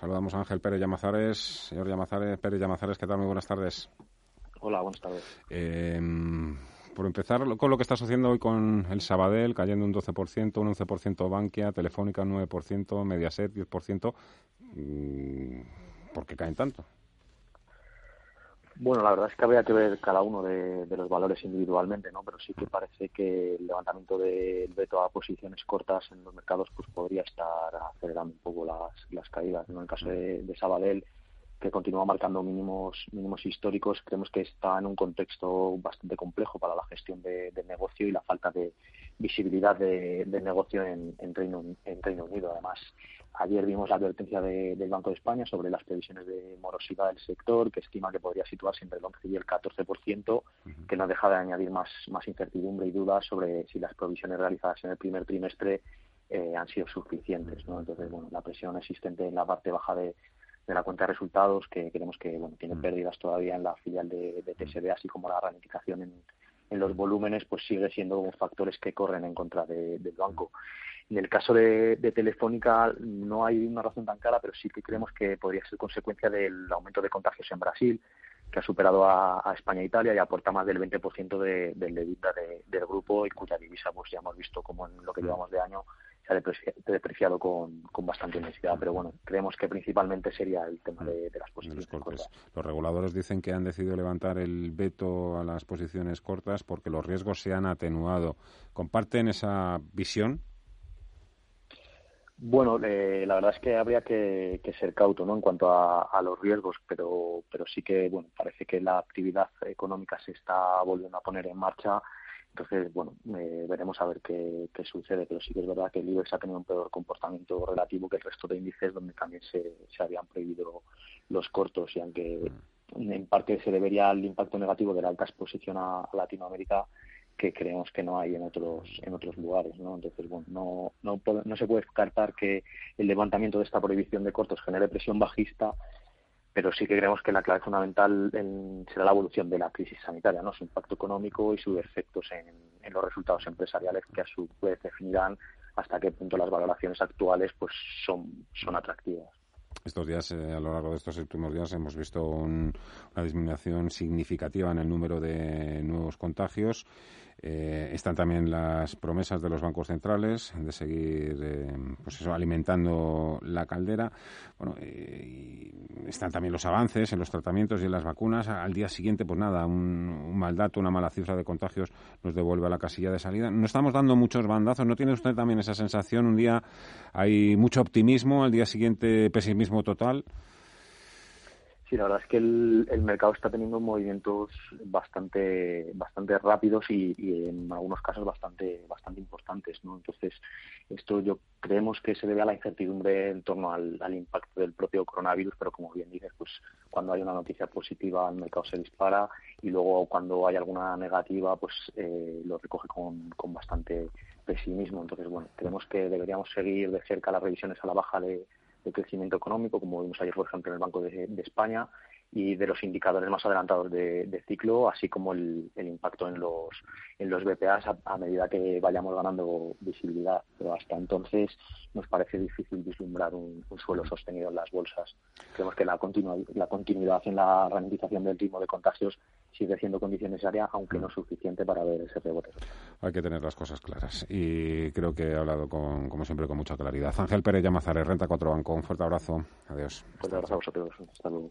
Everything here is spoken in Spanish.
Saludamos a Ángel Pérez Llamazares. Señor Llamazares, Pérez Llamazares, ¿qué tal? Muy buenas tardes. Hola, buenas tardes. Eh, por empezar con lo que está sucediendo hoy con el Sabadell, cayendo un 12%, un 11% Bankia, Telefónica un 9%, Mediaset 10%. ¿Por qué caen tanto? Bueno, la verdad es que habría que ver cada uno de, los valores individualmente, ¿no? Pero sí que parece que el levantamiento del veto a posiciones cortas en los mercados pues podría estar acelerando un poco las, caídas. En el caso de, de, Sabadell, que continúa marcando mínimos mínimos históricos, creemos que está en un contexto bastante complejo para la gestión del negocio y la falta de visibilidad del negocio en, en, Reino, en Reino Unido. Además, Ayer vimos la advertencia del Banco de España sobre las previsiones de morosidad del sector, que estima que podría situarse entre el 11 y el 14%, que no deja de añadir más, más incertidumbre y dudas sobre si las provisiones realizadas en el primer trimestre eh, han sido suficientes. ¿no? Entonces, bueno, la presión existente en la parte baja de, la cuenta de resultados, que creemos que bueno, tiene pérdidas todavía en la filial de, de TSB, así como la ralentización en, en los volúmenes, pues sigue siendo factores que corren en contra del banco. En el caso de, Telefónica no hay una razón tan clara, pero sí que creemos que podría ser consecuencia del aumento de contagios en Brasil, que ha superado a, España e Italia y aporta más del 20% de, del EBITDA del grupo y cuya divisa pues ya hemos visto como en lo que llevamos de año se ha depreciado con, bastante intensidad. Pero bueno, creemos que principalmente sería el tema de, las posiciones cortas. Los reguladores dicen que han decidido levantar el veto a las posiciones cortas porque los riesgos se han atenuado. ¿Comparten esa visión? Bueno, eh, la verdad es que habría que, ser cauto ¿no? en cuanto a, los riesgos, pero, pero sí que bueno, parece que la actividad económica se está volviendo a poner en marcha. Entonces, bueno, eh, veremos a ver qué, sucede, pero sí que es verdad que el IBEX ha tenido un peor comportamiento relativo que el resto de índices donde también se, se habían prohibido los cortos y aunque en parte se debería al impacto negativo de la alta exposición a Latinoamérica, que creemos que no hay en otros en otros lugares no entonces bueno no no, no se puede descartar que el levantamiento de esta prohibición de cortos genere presión bajista pero sí que creemos que la clave fundamental será la evolución de la crisis sanitaria, ¿no? su impacto económico y sus efectos en, en, los resultados empresariales que a su vez definirán hasta qué punto las valoraciones actuales pues son, son atractivas. Estos días, eh, a lo largo de estos últimos días, hemos visto una disminución significativa en el número de nuevos contagios. Eh, están también las promesas de los bancos centrales de seguir eh, pues eso, alimentando la caldera. Bueno, están también los avances en los tratamientos y en las vacunas. Al día siguiente, pues nada, un, mal dato, una mala cifra de contagios nos devuelve a la casilla de salida. No estamos dando muchos bandazos. ¿No tiene usted también esa sensación? Un día hay mucho optimismo, al día siguiente pesimismo total. Sí, la verdad es que el, mercado está teniendo movimientos bastante bastante rápidos y, en algunos casos bastante bastante importantes, ¿no? Entonces, esto yo creemos que se debe a la incertidumbre en torno al, impacto del propio coronavirus, pero como bien dices, pues cuando hay una noticia positiva el mercado se dispara y luego cuando hay alguna negativa, pues eh, lo recoge con, con bastante pesimismo. Entonces, bueno, creemos que deberíamos seguir de cerca las revisiones a la baja de de crecimiento económico, como vimos ayer, por ejemplo, en el Banco de, España, y de los indicadores más adelantados de, ciclo, así como el, impacto en los, en los BPAs a, medida que vayamos ganando visibilidad. Pero hasta entonces nos parece difícil vislumbrar un, suelo sostenido en las bolsas. Creemos que la, la continuidad en la ralentización del ritmo de contagios sigue siendo condición necesaria, aunque no suficiente para ver ese rebote. Hay que tener las cosas claras y creo que he hablado, con, como siempre, con mucha claridad. Ángel Pérez Llamazares, Renta 4 Banco. Un fuerte abrazo. Adiós. Un fuerte abrazo a vosotros. Hasta luego.